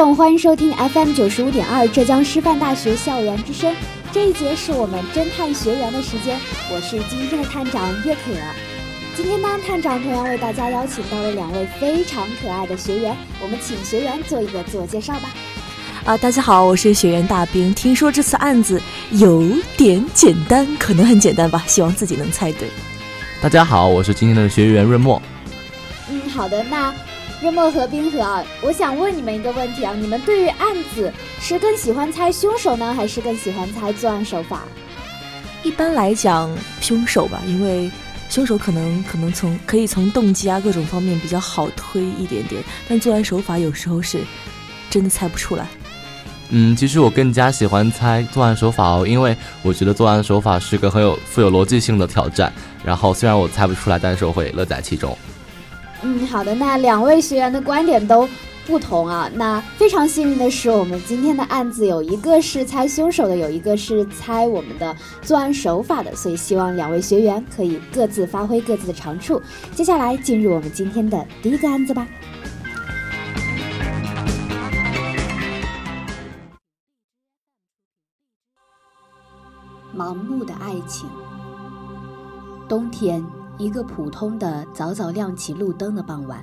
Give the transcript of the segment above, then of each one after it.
众，欢迎收听 FM 九十五点二浙江师范大学校园之声。这一节是我们侦探学员的时间，我是今天的探长月可。今天呢，探长同样为大家邀请到了两位非常可爱的学员，我们请学员做一个自我介绍吧。啊，大家好，我是学员大兵。听说这次案子有点简单，可能很简单吧，希望自己能猜对。大家好，我是今天的学员润墨。嗯，好的，那。润墨和冰河啊，我想问你们一个问题啊，你们对于案子是更喜欢猜凶手呢，还是更喜欢猜作案手法？一般来讲，凶手吧，因为凶手可能可能从可以从动机啊各种方面比较好推一点点，但作案手法有时候是真的猜不出来。嗯，其实我更加喜欢猜作案手法哦，因为我觉得作案手法是个很有富有逻辑性的挑战。然后虽然我猜不出来，但是我会乐在其中。嗯，好的。那两位学员的观点都不同啊。那非常幸运的是，我们今天的案子有一个是猜凶手的，有一个是猜我们的作案手法的。所以希望两位学员可以各自发挥各自的长处。接下来进入我们今天的第一个案子吧。盲目的爱情，冬天。一个普通的早早亮起路灯的傍晚，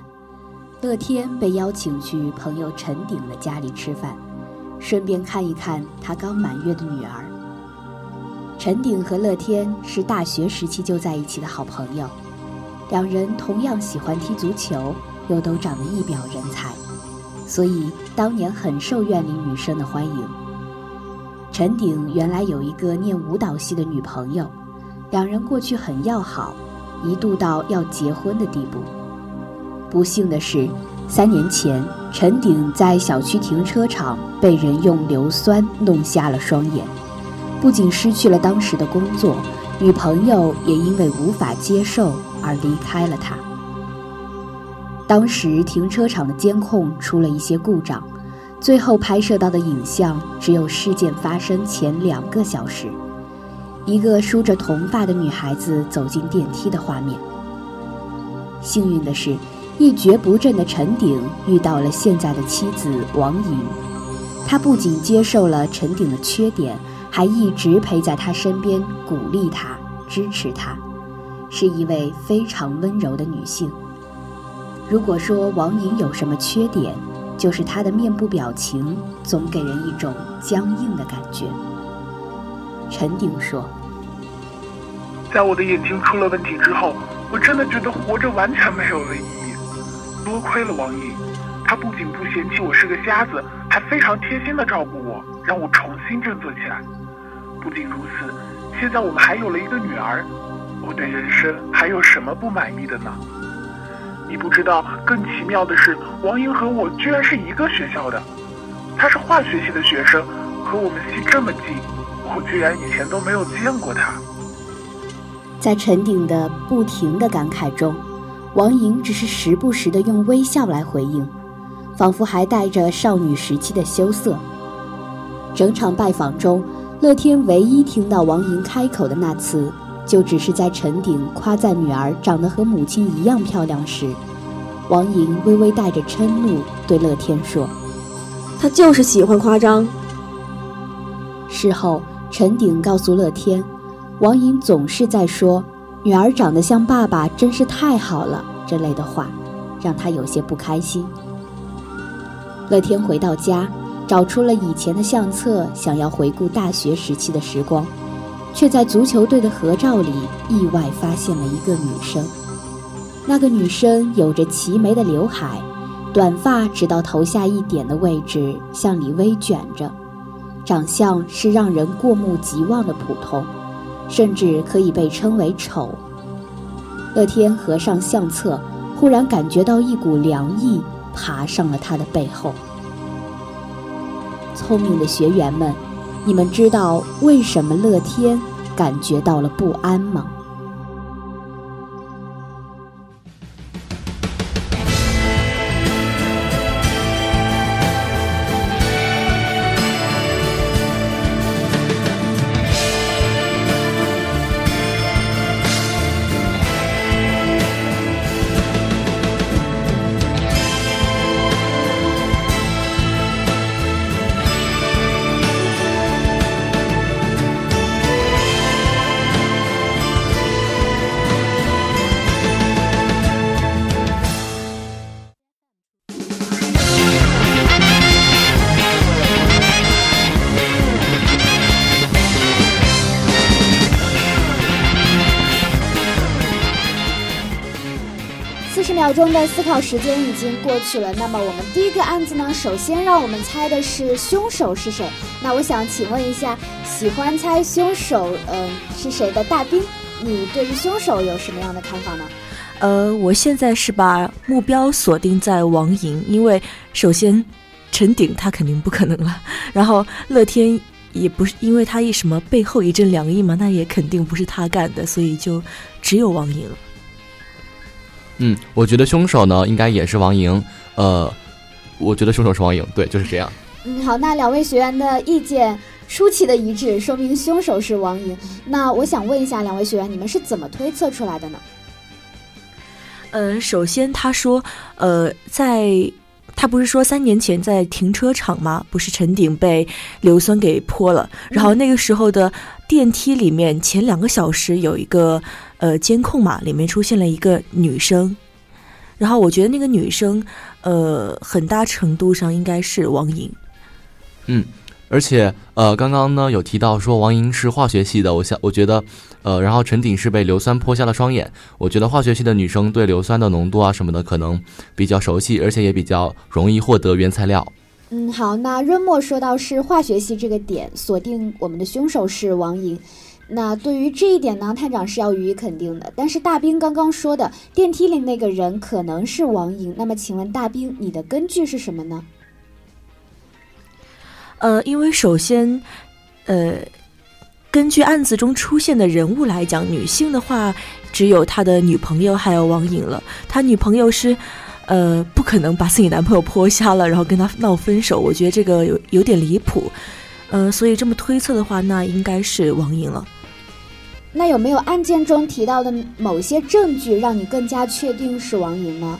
乐天被邀请去朋友陈鼎的家里吃饭，顺便看一看他刚满月的女儿。陈鼎和乐天是大学时期就在一起的好朋友，两人同样喜欢踢足球，又都长得一表人才，所以当年很受院里女生的欢迎。陈鼎原来有一个念舞蹈系的女朋友，两人过去很要好。一度到要结婚的地步。不幸的是，三年前陈鼎在小区停车场被人用硫酸弄瞎了双眼，不仅失去了当时的工作，女朋友也因为无法接受而离开了他。当时停车场的监控出了一些故障，最后拍摄到的影像只有事件发生前两个小时。一个梳着铜发的女孩子走进电梯的画面。幸运的是，一蹶不振的陈鼎遇到了现在的妻子王莹，他不仅接受了陈鼎的缺点，还一直陪在他身边，鼓励他，支持他，是一位非常温柔的女性。如果说王莹有什么缺点，就是她的面部表情总给人一种僵硬的感觉。陈鼎说。在我的眼睛出了问题之后，我真的觉得活着完全没有了意义。多亏了王颖，她不仅不嫌弃我是个瞎子，还非常贴心的照顾我，让我重新振作起来。不仅如此，现在我们还有了一个女儿，我对人生还有什么不满意的呢？你不知道，更奇妙的是，王莹和我居然是一个学校的。她是化学系的学生，和我们系这么近，我居然以前都没有见过她。在陈鼎的不停的感慨中，王莹只是时不时的用微笑来回应，仿佛还带着少女时期的羞涩。整场拜访中，乐天唯一听到王莹开口的那次，就只是在陈鼎夸赞女儿长得和母亲一样漂亮时，王莹微微带着嗔怒对乐天说：“她就是喜欢夸张。”事后，陈鼎告诉乐天。王莹总是在说“女儿长得像爸爸，真是太好了”这类的话，让他有些不开心。乐天回到家，找出了以前的相册，想要回顾大学时期的时光，却在足球队的合照里意外发现了一个女生。那个女生有着齐眉的刘海，短发直到头下一点的位置向里微卷着，长相是让人过目即忘的普通，甚至可以被称为丑。乐天合上相册，忽然感觉到一股凉意爬上了他的背后。聪明的学员们，你们知道为什么乐天感觉到了不安吗？秒钟的思考时间已经过去了，那么我们第一个案子呢？首先让我们猜的是凶手是谁？那我想请问一下，喜欢猜凶手嗯是谁的大兵，你对于凶手有什么样的看法呢？呃，我现在是把目标锁定在王莹，因为首先陈鼎他肯定不可能了，然后乐天也不是，因为他一什么背后一阵凉意嘛，那也肯定不是他干的，所以就只有王莹了。嗯，我觉得凶手呢应该也是王莹，呃，我觉得凶手是王莹，对，就是这样。嗯，好，那两位学员的意见出奇的一致，说明凶手是王莹。那我想问一下两位学员，你们是怎么推测出来的呢？嗯，首先他说，呃，在他不是说三年前在停车场吗？不是陈鼎被硫酸给泼了，然后那个时候的电梯里面前两个小时有一个。呃，监控嘛，里面出现了一个女生，然后我觉得那个女生，呃，很大程度上应该是王莹。嗯，而且呃，刚刚呢有提到说王莹是化学系的，我想我觉得，呃，然后陈鼎是被硫酸泼瞎了双眼，我觉得化学系的女生对硫酸的浓度啊什么的可能比较熟悉，而且也比较容易获得原材料。嗯，好，那润墨说到是化学系这个点，锁定我们的凶手是王莹。那对于这一点呢，探长是要予以肯定的。但是大兵刚刚说的电梯里那个人可能是王莹，那么请问大兵，你的根据是什么呢？呃，因为首先，呃，根据案子中出现的人物来讲，女性的话只有他的女朋友还有王莹了。他女朋友是，呃，不可能把自己男朋友泼瞎了，然后跟他闹分手。我觉得这个有有点离谱。呃，所以这么推测的话，那应该是王莹了。那有没有案件中提到的某些证据让你更加确定是王莹呢？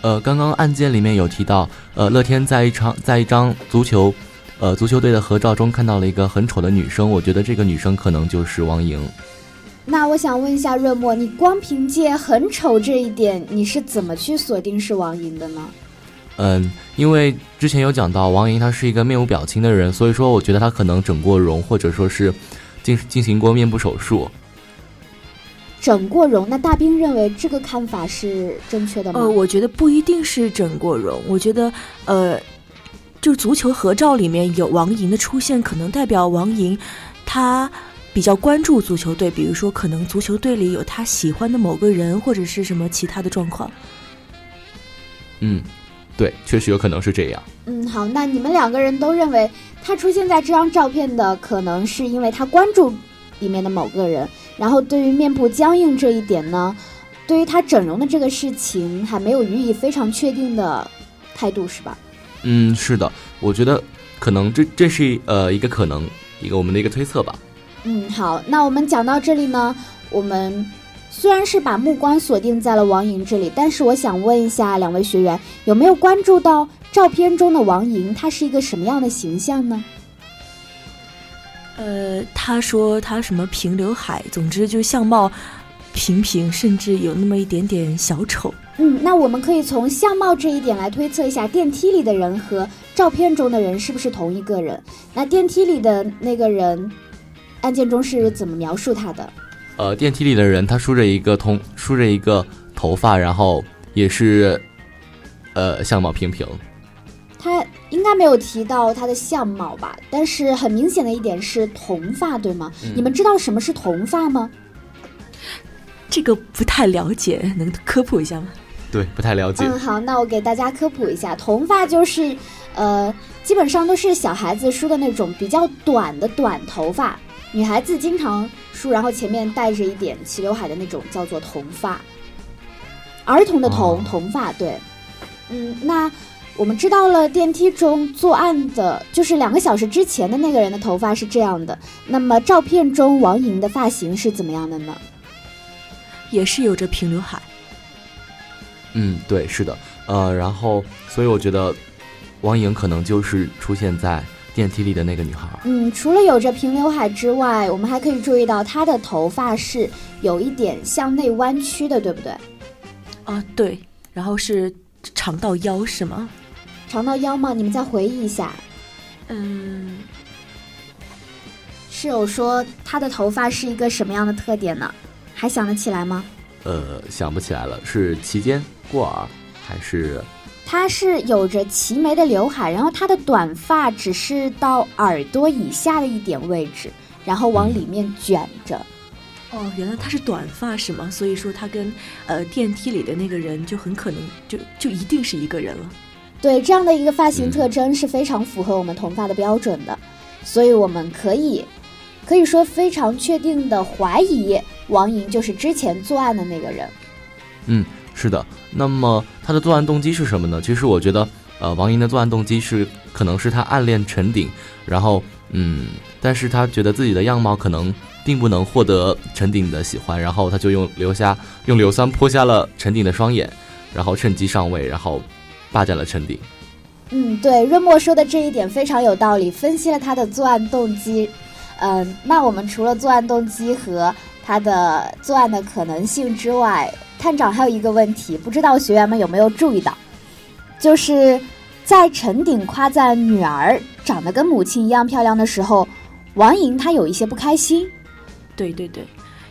呃，刚刚案件里面有提到，呃，乐天在一场在一张足球，呃，足球队的合照中看到了一个很丑的女生，我觉得这个女生可能就是王莹。那我想问一下润墨，你光凭借很丑这一点，你是怎么去锁定是王莹的呢？嗯，因为之前有讲到王莹她是一个面无表情的人，所以说我觉得她可能整过容，或者说是。进进行过面部手术，整过容。那大兵认为这个看法是正确的吗？呃，我觉得不一定是整过容。我觉得，呃，就足球合照里面有王莹的出现，可能代表王莹她比较关注足球队，比如说可能足球队里有她喜欢的某个人，或者是什么其他的状况。嗯。对，确实有可能是这样。嗯，好，那你们两个人都认为他出现在这张照片的可能是因为他关注里面的某个人，然后对于面部僵硬这一点呢，对于他整容的这个事情还没有予以非常确定的态度，是吧？嗯，是的，我觉得可能这这是呃一个可能，一个我们的一个推测吧。嗯，好，那我们讲到这里呢，我们。虽然是把目光锁定在了王莹这里，但是我想问一下两位学员，有没有关注到照片中的王莹，她是一个什么样的形象呢？呃，他说他什么平刘海，总之就相貌平平，甚至有那么一点点小丑。嗯，那我们可以从相貌这一点来推测一下，电梯里的人和照片中的人是不是同一个人？那电梯里的那个人，案件中是怎么描述他的？呃，电梯里的人他梳着一个通梳着一个头发，然后也是，呃，相貌平平。他应该没有提到他的相貌吧？但是很明显的一点是铜发，对吗？你们知道什么是铜发吗？这个不太了解，能科普一下吗？对，不太了解。嗯，好，那我给大家科普一下，铜发就是，呃，基本上都是小孩子梳的那种比较短的短头发，女孩子经常梳，然后前面带着一点齐刘海的那种，叫做童发。儿童的童，童发，对。嗯，那我们知道了电梯中作案的，就是两个小时之前的那个人的头发是这样的。那么照片中王莹的发型是怎么样的呢？也是有着平刘海。嗯，对，是的，呃，然后，所以我觉得，王莹可能就是出现在电梯里的那个女孩。嗯，除了有着平刘海之外，我们还可以注意到她的头发是有一点向内弯曲的，对不对？啊，对，然后是长到腰，是吗？长到腰吗？你们再回忆一下。嗯，室友说她的头发是一个什么样的特点呢？还想得起来吗？呃，想不起来了，是齐肩。过耳还是？它是有着齐眉的刘海，然后她的短发只是到耳朵以下的一点位置，然后往里面卷着。哦，原来她是短发是吗？所以说她跟呃电梯里的那个人就很可能就就一定是一个人了。对，这样的一个发型特征是非常符合我们同发的标准的，所以我们可以可以说非常确定的怀疑王莹就是之前作案的那个人。嗯。是的，那么他的作案动机是什么呢？其实我觉得，呃，王莹的作案动机是，可能是他暗恋陈鼎，然后，嗯，但是他觉得自己的样貌可能并不能获得陈鼎的喜欢，然后他就用硫下用硫酸泼瞎了陈鼎的双眼，然后趁机上位，然后霸占了陈鼎。嗯，对，润墨说的这一点非常有道理，分析了他的作案动机。嗯，那我们除了作案动机和他的作案的可能性之外，探长还有一个问题，不知道学员们有没有注意到，就是在陈鼎夸赞女儿长得跟母亲一样漂亮的时候，王莹她有一些不开心。对对对，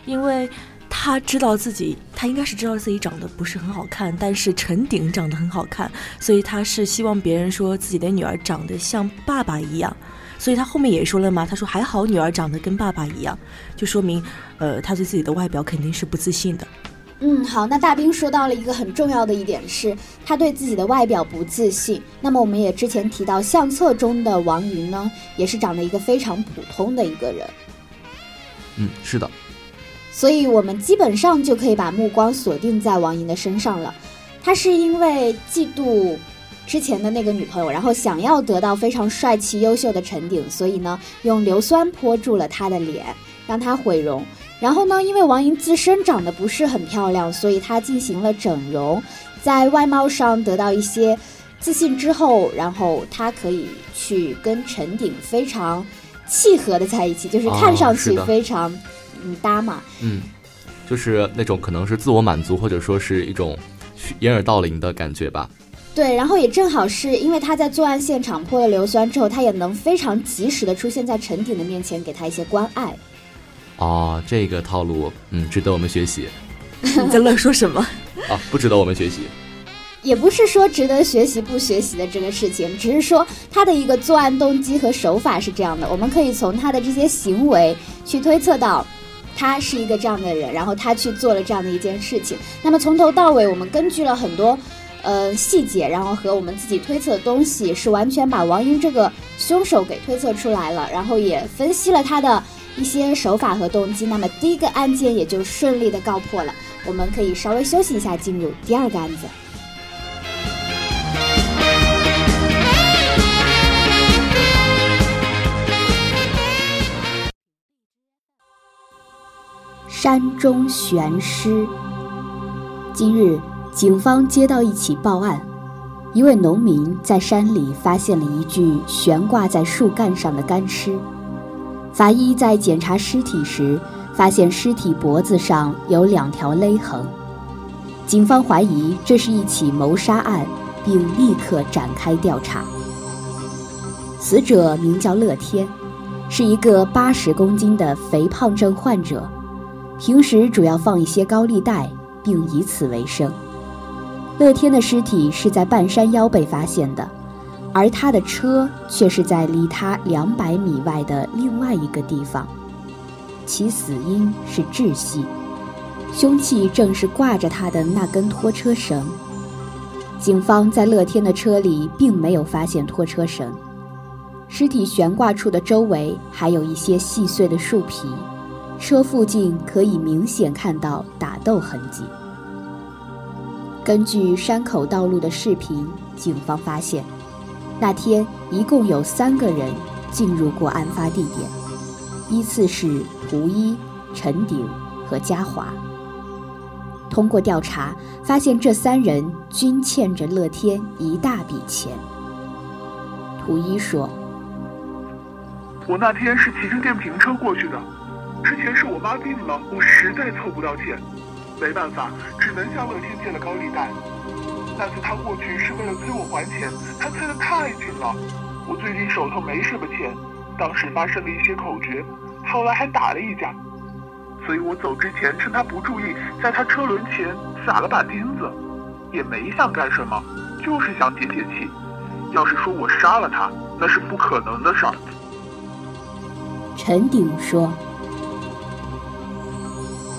因为她知道自己，她应该是知道自己长得不是很好看，但是陈鼎长得很好看，所以她是希望别人说自己的女儿长得像爸爸一样，所以她后面也说了嘛，她说还好女儿长得跟爸爸一样，就说明，呃，她对自己的外表肯定是不自信的。嗯，好，那大兵说到了一个很重要的一点，是他对自己的外表不自信。那么我们也之前提到，相册中的王莹呢，也是长得一个非常普通的一个人。嗯，是的。所以我们基本上就可以把目光锁定在王莹的身上了。他是因为嫉妒之前的那个女朋友，然后想要得到非常帅气优秀的陈顶，所以呢，用硫酸泼住了他的脸，让他毁容。然后呢，因为王莹自身长得不是很漂亮，所以她进行了整容，在外貌上得到一些自信之后，然后她可以去跟陈鼎非常契合的在一起，就是看上去非常嗯搭嘛。嗯，就是那种可能是自我满足，或者说是一种掩耳盗铃的感觉吧。对，然后也正好是因为他在作案现场泼了硫酸之后，他也能非常及时的出现在陈鼎的面前，给他一些关爱。哦，这个套路，嗯，值得我们学习。你在乱说什么？啊，不值得我们学习。也不是说值得学习不学习的这个事情，只是说他的一个作案动机和手法是这样的。我们可以从他的这些行为去推测到，他是一个这样的人，然后他去做了这样的一件事情。那么从头到尾，我们根据了很多呃细节，然后和我们自己推测的东西，是完全把王英这个凶手给推测出来了，然后也分析了他的。一些手法和动机，那么第一个案件也就顺利的告破了。我们可以稍微休息一下，进入第二个案子。山中悬尸。今日，警方接到一起报案，一位农民在山里发现了一具悬挂在树干上的干尸。法医在检查尸体时，发现尸体脖子上有两条勒痕。警方怀疑这是一起谋杀案，并立刻展开调查。死者名叫乐天，是一个八十公斤的肥胖症患者，平时主要放一些高利贷，并以此为生。乐天的尸体是在半山腰被发现的，而他的车却是在离他两百米外的另外一个地方。其死因是窒息，凶器正是挂着他的那根拖车绳。警方在乐天的车里并没有发现拖车绳，尸体悬挂处的周围还有一些细碎的树皮，车附近可以明显看到打斗痕迹。根据山口道路的视频，警方发现，那天一共有三个人进入过案发地点，依次是胡一、陈鼎和嘉华。通过调查，发现这三人均欠着乐天一大笔钱。胡一说：“我那天是骑着电瓶车过去的，之前是我妈病了，我实在凑不到钱。”没办法，只能向乐天借了高利贷。那次他过去是为了催我还钱，他催得太紧了。我最近手头没什么钱，当时发生了一些口角，后来还打了一架。所以我走之前趁他不注意，在他车轮前撒了把钉子，也没想干什么，就是想解解气。要是说我杀了他，那是不可能的事儿。陈鼎说。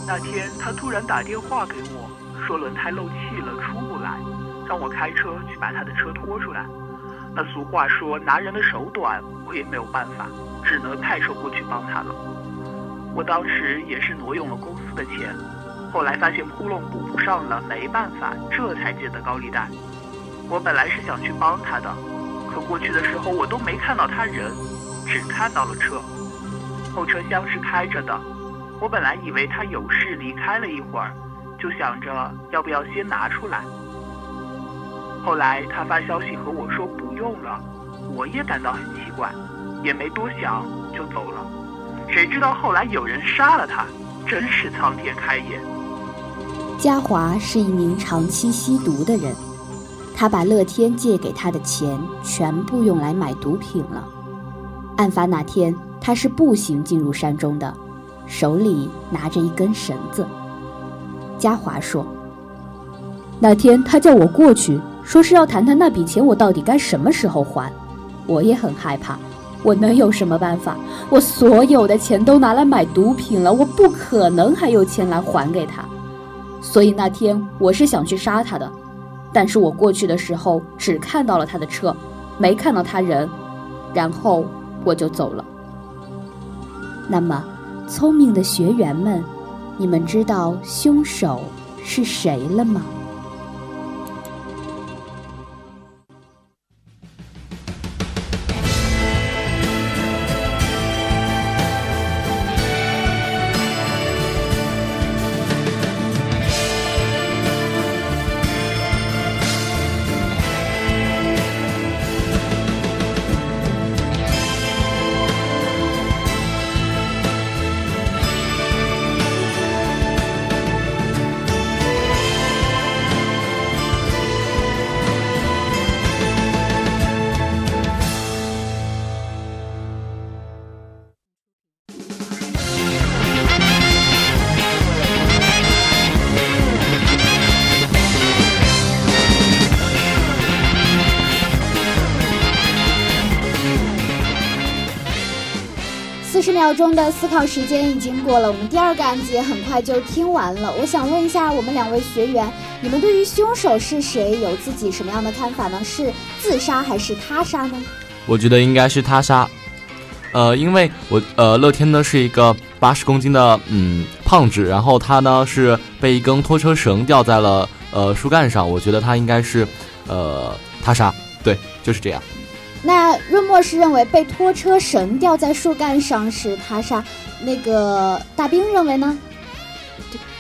那天他突然打电话给我，说轮胎漏气了出让我开车去把他的车拖出来。那俗话说拿人的手短，我也没有办法，只能派车过去帮他了。我当时也是挪用了公司的钱，后来发现窟窿补不上了，没办法，这才借的高利贷。我本来是想去帮他的，可过去的时候我都没看到他人，只看到了车，后车厢是开着的。我本来以为他有事离开了一会儿，就想着要不要先拿出来。后来他发消息和我说不用了，我也感到很奇怪，也没多想就走了。谁知道后来有人杀了他，真是苍天开眼。嘉华是一名长期吸毒的人，他把乐天借给他的钱全部用来买毒品了。案发那天，他是步行进入山中的。手里拿着一根绳子，嘉华说：“那天他叫我过去，说是要谈谈那笔钱，我到底该什么时候还？我也很害怕，我能有什么办法？我所有的钱都拿来买毒品了，我不可能还有钱来还给他。所以那天我是想去杀他的，但是我过去的时候只看到了他的车，没看到他人，然后我就走了。那么。”聪明的学员们，你们知道凶手是谁了吗？秒钟的思考时间已经过了，我们第二个案子也很快就听完了。我想问一下我们两位学员，你们对于凶手是谁有自己什么样的看法呢？是自杀还是他杀呢？我觉得应该是他杀，呃，因为我呃乐天呢是一个八十公斤的嗯胖子，然后他呢是被一根拖车绳吊在了呃树干上，我觉得他应该是呃他杀，对，就是这样。那润墨是认为被拖车绳吊在树干上是他杀，那个大兵认为呢？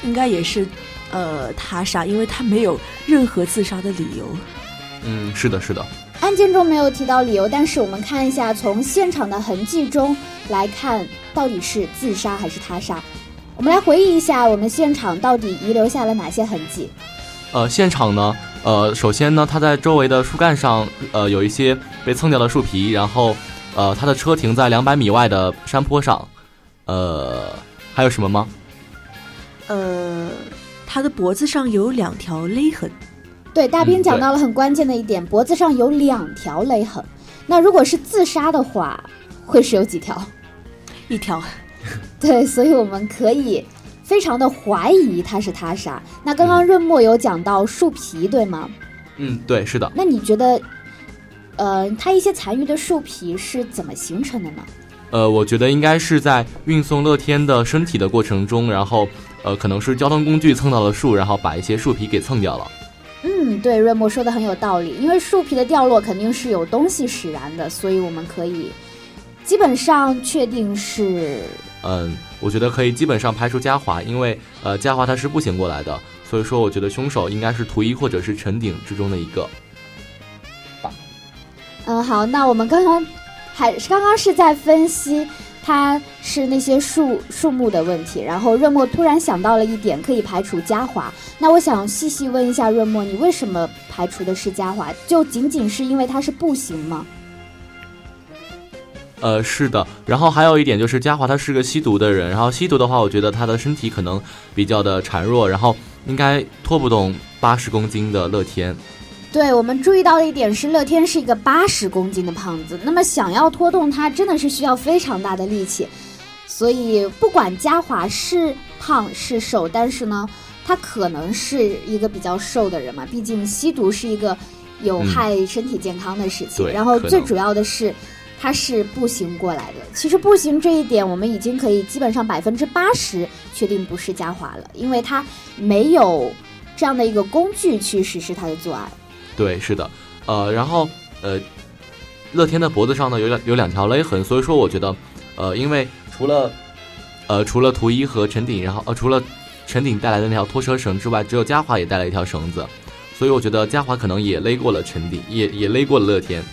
应该也是，呃，他杀，因为他没有任何自杀的理由。嗯，是的，是的。案件中没有提到理由，但是我们看一下，从现场的痕迹中来看，到底是自杀还是他杀？我们来回忆一下，我们现场到底遗留下了哪些痕迹？呃，现场呢？呃，首先呢，他在周围的树干上，呃，有一些被蹭掉的树皮，然后，呃，他的车停在两百米外的山坡上，呃，还有什么吗？呃，他的脖子上有两条勒痕。对，大兵讲到了很关键的一点，脖子上有两条勒痕。那如果是自杀的话，会是有几条？一条，对，所以我们可以非常的怀疑他是他杀。那刚刚润墨有讲到树皮，对吗？嗯，对，是的。那你觉得，呃，它一些残余的树皮是怎么形成的呢？呃，我觉得应该是在运送乐天的身体的过程中，然后呃，可能是交通工具蹭到了树，然后把一些树皮给蹭掉了。嗯，对，润墨说的很有道理。因为树皮的掉落肯定是有东西使然的，所以我们可以基本上确定是嗯，我觉得可以基本上排除嘉华，因为呃，嘉华他是步行过来的，所以说我觉得凶手应该是图一或者是陈鼎之中的一个。嗯，好，那我们刚刚还刚刚是在分析它是那些树树木的问题，然后润墨突然想到了一点，可以排除嘉华。那我想细细问一下润墨，你为什么排除的是嘉华？就仅仅是因为他是步行吗？呃，是的，然后还有一点就是嘉华他是个吸毒的人，然后吸毒的话，我觉得他的身体可能比较的孱弱，然后应该拖不动八十公斤的乐天。对我们注意到的一点是，乐天是一个八十公斤的胖子，那么想要拖动他，真的是需要非常大的力气。所以不管嘉华是胖是瘦，但是呢，他可能是一个比较瘦的人嘛，毕竟吸毒是一个有害身体健康的事情。对然后最主要的是。他是步行过来的。其实步行这一点，我们已经可以基本上百分之八十确定不是嘉华了，因为他没有这样的一个工具去实施他的作案。对，是的，呃，然后呃，乐天的脖子上呢有两有两条勒痕，所以说我觉得，呃，因为除了呃除了图一和陈鼎，然后呃除了陈鼎带来的那条拖车绳之外，只有嘉华也带了一条绳子，所以我觉得嘉华可能也勒过了陈鼎，也也勒过了乐天。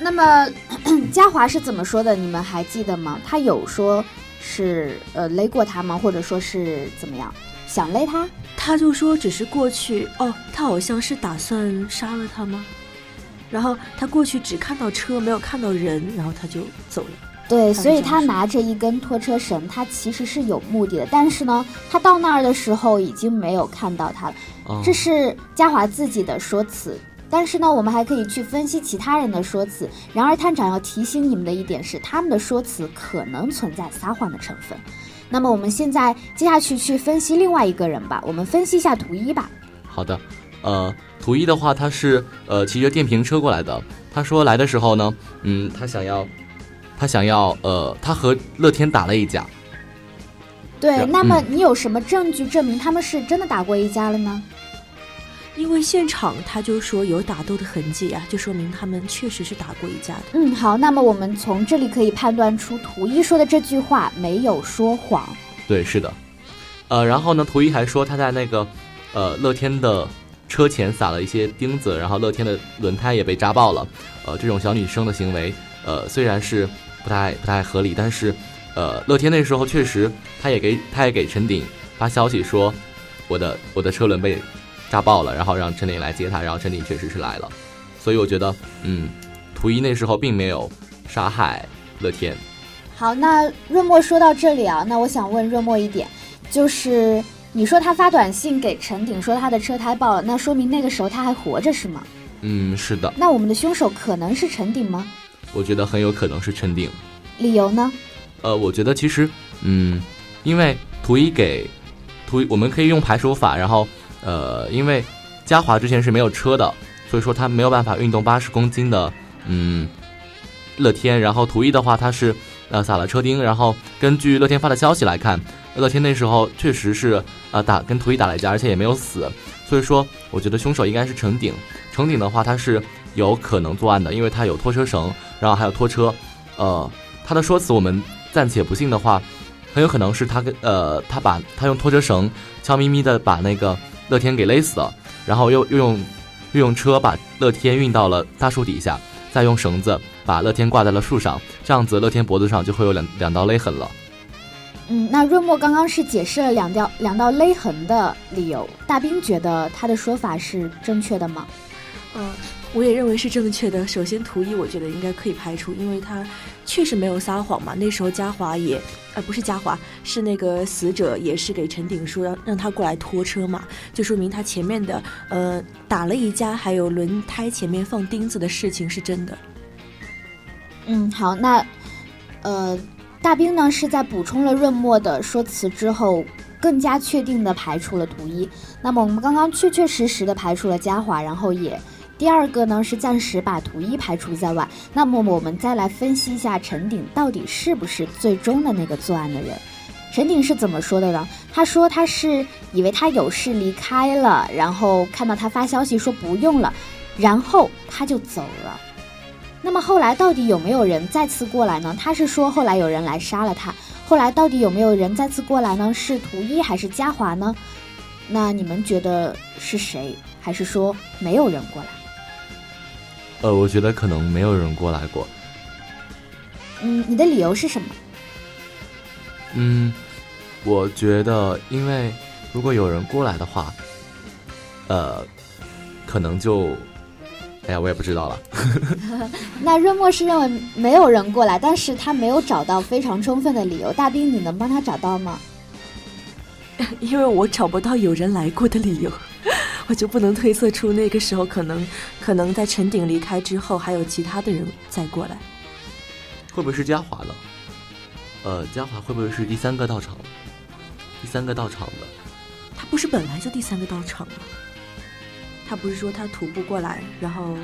那么 嘉华是怎么说的？你们还记得吗？他有说是呃勒过他吗？或者说是怎么样想勒他？他就说只是过去哦，他好像是打算杀了他吗？然后他过去只看到车，没有看到人，然后他就走了。对，所以他拿着一根拖车绳，他其实是有目的的。但是呢，他到那儿的时候已经没有看到他了。啊这是嘉华自己的说辞。但是呢，我们还可以去分析其他人的说辞。然而，探长要提醒你们的一点是，他们的说辞可能存在撒谎的成分。那么，我们现在接下去去分析另外一个人吧。我们分析一下图一吧。好的，呃，图一的话，他是呃骑着电瓶车过来的。他说来的时候呢，嗯，他想要，他想要，呃，他和乐天打了一架。对，那么嗯你有什么证据证明他们是真的打过一架了呢？因为现场他就说有打斗的痕迹啊，就说明他们确实是打过一架的。嗯，好，那么我们从这里可以判断出图一说的这句话没有说谎。对，是的，呃，然后呢，图一还说他在那个呃乐天的车前撒了一些钉子，然后乐天的轮胎也被扎爆了。呃，这种小女生的行为，呃，虽然是不太不太合理，但是呃，乐天那时候确实他也给他也给陈鼎发消息说，我的我的车轮被扎爆了，然后让陈鼎来接他，然后陈鼎确实是来了，所以我觉得，嗯，图一那时候并没有杀害乐天。好，那润墨说到这里啊，那我想问润墨一点，就是你说他发短信给陈鼎说他的车胎爆了，那说明那个时候他还活着是吗？嗯，是的，那我们的凶手可能是陈鼎吗？我觉得很有可能是陈鼎。理由呢？呃，我觉得其实，嗯，因为图一给图一，我们可以用排除法，然后呃，因为嘉华之前是没有车的，所以说他没有办法运动八十公斤的，嗯，乐天。然后图一的话，他是呃撒了车钉，然后根据乐天发的消息来看，乐天那时候确实是呃打跟图一打了一架，而且也没有死，所以说我觉得凶手应该是程鼎。程鼎的话，他是有可能作案的，因为他有拖车绳，然后还有拖车，呃。他的说辞我们暂且不信的话，很有可能是他跟呃，他把他用拖车绳悄咪咪的把那个乐天给勒死了，然后又又用又用车把乐天运到了大树底下，再用绳子把乐天挂在了树上，这样子乐天脖子上就会有两两道勒痕了。嗯，那润墨刚刚是解释了两道两道勒痕的理由，大兵觉得他的说法是正确的吗？嗯，我也认为是正确的。首先，图一我觉得应该可以排除，因为他确实没有撒谎嘛。那时候嘉华也，呃，不是嘉华，是那个死者也是给陈鼎说让让他过来拖车嘛，就说明他前面的呃打了一架，还有轮胎前面放钉子的事情是真的。嗯，好，那呃，大兵呢是在补充了润墨的说辞之后，更加确定的排除了图一。那么我们刚刚确确实实的排除了嘉华，然后也。第二个呢是暂时把图一排除在外，那么我们再来分析一下陈鼎到底是不是最终的那个作案的人。陈鼎是怎么说的呢？他说他是以为他有事离开了，然后看到他发消息说不用了，然后他就走了。那么后来到底有没有人再次过来呢？他是说后来有人来杀了他。后来到底有没有人再次过来呢？是图一还是嘉华呢？那你们觉得是谁？还是说没有人过来？呃，我觉得可能没有人过来过。嗯，你的理由是什么？嗯，我觉得，因为如果有人过来的话，呃，可能就，哎呀，我也不知道了。那润墨是认为没有人过来，但是他没有找到非常充分的理由。大兵，你能帮他找到吗？因为我找不到有人来过的理由。我就不能推测出那个时候可能，可能在陈鼎离开之后，还有其他的人再过来。会不会是嘉华呢？呃，嘉华会不会是第三个到场？第三个到场的？他不是本来就第三个到场吗？他不是说他徒步过来，然后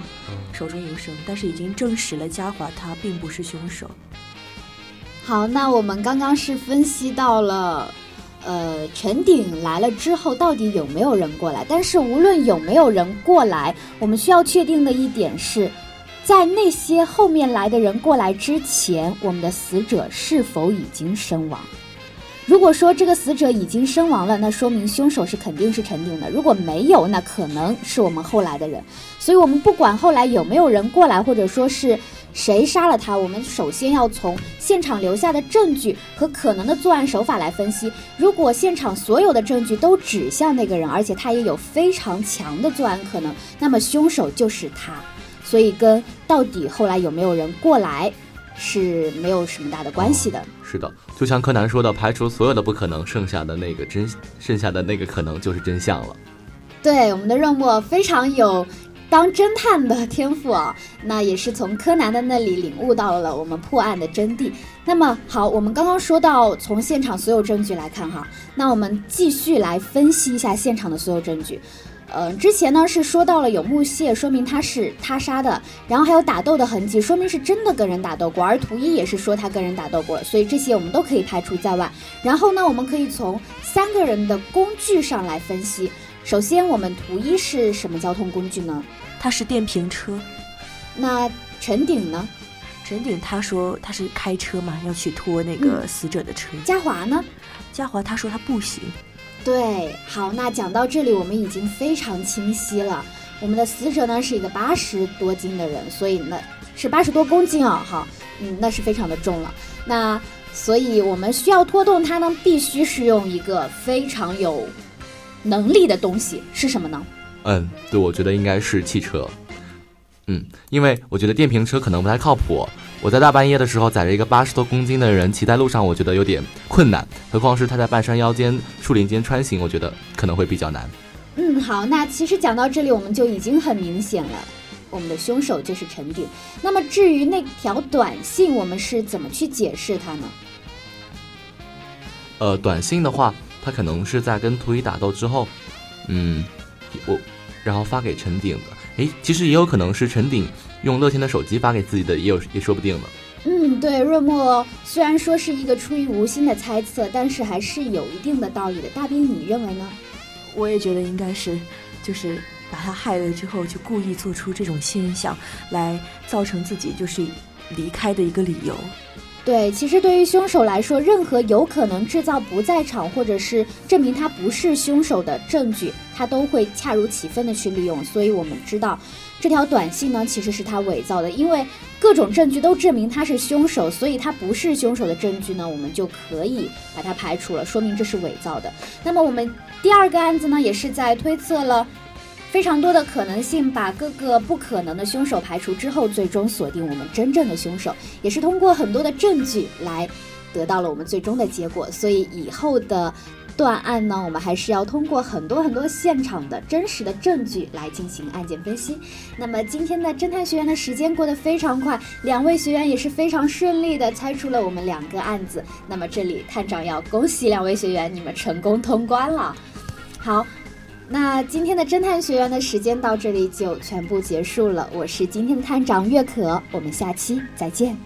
手中有绳，但是已经证实了嘉华他并不是凶手。好，那我们刚刚是分析到了。呃，陈鼎来了之后，到底有没有人过来？但是无论有没有人过来，我们需要确定的一点是，在那些后面来的人过来之前，我们的死者是否已经身亡？如果说这个死者已经身亡了，那说明凶手是肯定是陈鼎的；如果没有，那可能是我们后来的人。所以，我们不管后来有没有人过来，或者说是。谁杀了他？我们首先要从现场留下的证据和可能的作案手法来分析。如果现场所有的证据都指向那个人，而且他也有非常强的作案可能，那么凶手就是他。所以跟到底后来有没有人过来是没有什么大的关系的。是的，就像柯南说的，排除所有的不可能，剩下的那个真，剩下的那个可能就是真相了。对，我们的任务非常有。当侦探的天赋啊，那也是从柯南的那里领悟到了我们破案的真谛。那么好，我们刚刚说到从现场所有证据来看哈，那我们继续来分析一下现场的所有证据。呃，之前呢是说到了有木屑，说明他是他杀的，然后还有打斗的痕迹，说明是真的跟人打斗过。而图一也是说他跟人打斗过，所以这些我们都可以排除在外。然后呢，我们可以从三个人的工具上来分析。首先，我们图一是什么交通工具呢？它是电瓶车。那陈鼎呢？陈鼎他说他是开车嘛，要去拖那个死者的车。嘉华呢？嘉华他说他步行。对，好，那讲到这里，我们已经非常清晰了。我们的死者呢是一个八十多斤的人，所以呢是八十多公斤啊，哈，嗯，那是非常的重了。那所以我们需要拖动它呢，必须是用一个非常有。能力的东西是什么呢？嗯，对，我觉得应该是汽车。嗯，因为我觉得电瓶车可能不太靠谱。我在大半夜的时候载着一个八十多公斤的人骑在路上，我觉得有点困难。何况是他在半山腰间、树林间穿行，我觉得可能会比较难。嗯，好，那其实讲到这里，我们就已经很明显了，我们的凶手就是陈鼎。那么至于那条短信，我们是怎么去解释它呢？呃，短信的话。他可能是在跟图一打斗之后，嗯，我然后发给陈鼎的。诶，其实也有可能是陈鼎用乐天的手机发给自己的，也有也说不定呢。嗯，对，润墨虽然说是一个出于无心的猜测，但是还是有一定的道理的。大兵，你认为呢？我也觉得应该是，就是把他害了之后，就故意做出这种现象来造成自己就是离开的一个理由。对，其实对于凶手来说，任何有可能制造不在场或者是证明他不是凶手的证据，他都会恰如其分的去利用。所以我们知道，这条短信呢其实是他伪造的，因为各种证据都证明他是凶手，所以他不是凶手的证据呢，我们就可以把它排除了，说明这是伪造的。那么我们第二个案子呢，也是在推测了。非常多的可能性，把各个不可能的凶手排除之后，最终锁定我们真正的凶手，也是通过很多的证据来得到了我们最终的结果。所以以后的。断案呢，我们还是要通过很多很多现场的真实的证据来进行案件分析。那么今天的侦探学员的时间过得非常快，两位学员也是非常顺利的猜出了我们两个案子。那么这里探长要恭喜两位学员，你们成功通关了。好，那今天的侦探学员的时间到这里就全部结束了我是今天的探长岳可我们下期再见。